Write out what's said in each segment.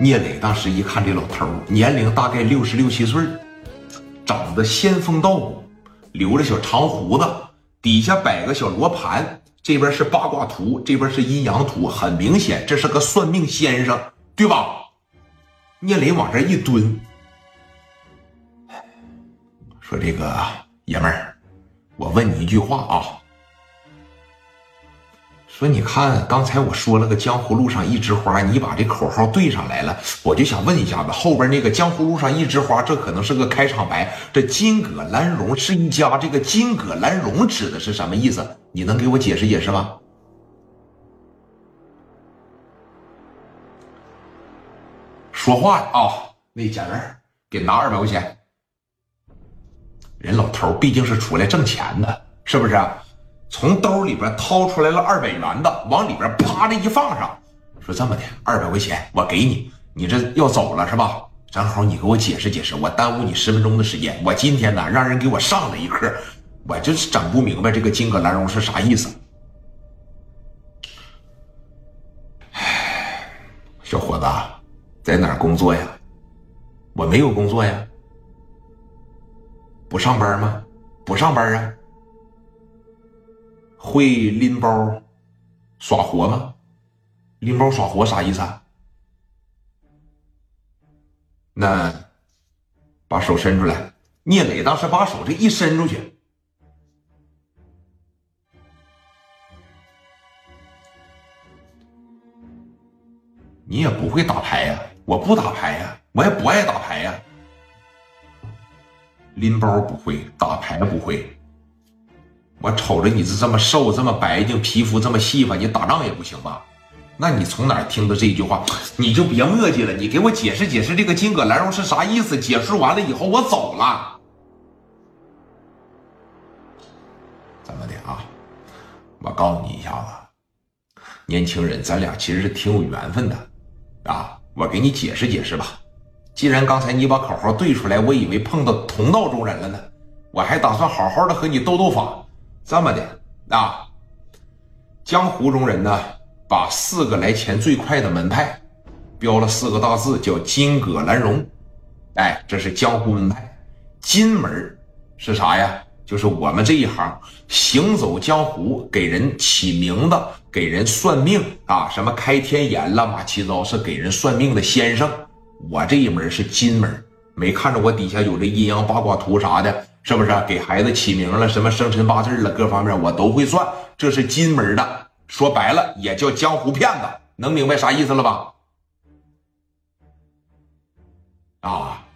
聂磊当时一看这老头，年龄大概六十六七岁，长得仙风道骨，留着小长胡子，底下摆个小罗盘，这边是八卦图，这边是阴阳图，很明显这是个算命先生，对吧？聂磊往这一蹲，说：“这个爷们儿，我问你一句话啊。”说，你看刚才我说了个江湖路上一枝花，你把这口号对上来了，我就想问一下子，后边那个江湖路上一枝花，这可能是个开场白。这金戈兰绒是一家，这个金戈兰绒指的是什么意思？你能给我解释解释吗？说话啊，那家人给拿二百块钱。人老头毕竟是出来挣钱的，是不是？从兜里边掏出来了二百元的，往里边啪的一放上，说这么的，二百块钱我给你，你这要走了是吧？正好你给我解释解释，我耽误你十分钟的时间。我今天呢，让人给我上了一课，我就是整不明白这个金戈兰荣是啥意思。唉，小伙子，在哪工作呀？我没有工作呀，不上班吗？不上班啊。会拎包耍活吗？拎包耍活啥意思啊？那把手伸出来。聂磊当时把手这一伸出去，你也不会打牌呀？我不打牌呀，我也不爱打牌呀。拎包不会，打牌不会。我瞅着你是这么瘦，这么白净，皮肤这么细吧，你打仗也不行吧？那你从哪儿听的这句话？你就别磨叽了，你给我解释解释这个金戈兰绒是啥意思？解释完了以后我走了。怎么的啊？我告诉你一下子，年轻人，咱俩其实是挺有缘分的啊！我给你解释解释吧。既然刚才你把口号对出来，我以为碰到同道中人了呢，我还打算好好的和你斗斗法。这么的啊，江湖中人呢，把四个来钱最快的门派标了四个大字，叫金戈兰荣。哎，这是江湖门派。金门是啥呀？就是我们这一行行走江湖，给人起名字，给人算命啊，什么开天眼、乱八七糟，是给人算命的先生。我这一门是金门，没看着我底下有这阴阳八卦图啥的。是不是给孩子起名了？什么生辰八字了？各方面我都会算，这是金门的。说白了，也叫江湖骗子。能明白啥意思了吧？啊，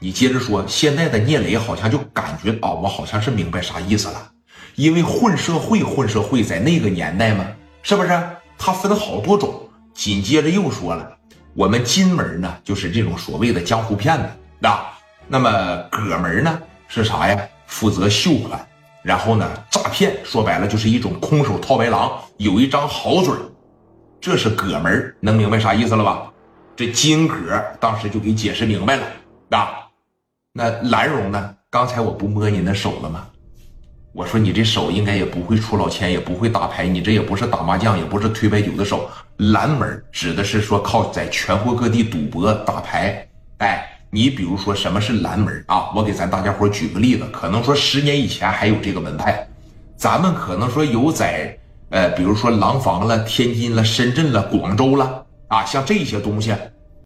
你接着说。现在的聂磊好像就感觉啊，我好像是明白啥意思了。因为混社会，混社会在那个年代嘛，是不是？它分好多种。紧接着又说了，我们金门呢，就是这种所谓的江湖骗子啊。那么葛门呢？是啥呀？负责秀款，然后呢，诈骗，说白了就是一种空手套白狼，有一张好嘴这是葛门能明白啥意思了吧？这金葛当时就给解释明白了啊。那兰蓉呢？刚才我不摸你那手了吗？我说你这手应该也不会出老千，也不会打牌，你这也不是打麻将，也不是推白酒的手。蓝门指的是说靠在全国各地赌博打牌，哎。你比如说什么是蓝门啊？我给咱大家伙举个例子，可能说十年以前还有这个门派，咱们可能说有在呃，比如说廊坊了、天津了、深圳了、广州了啊，像这些东西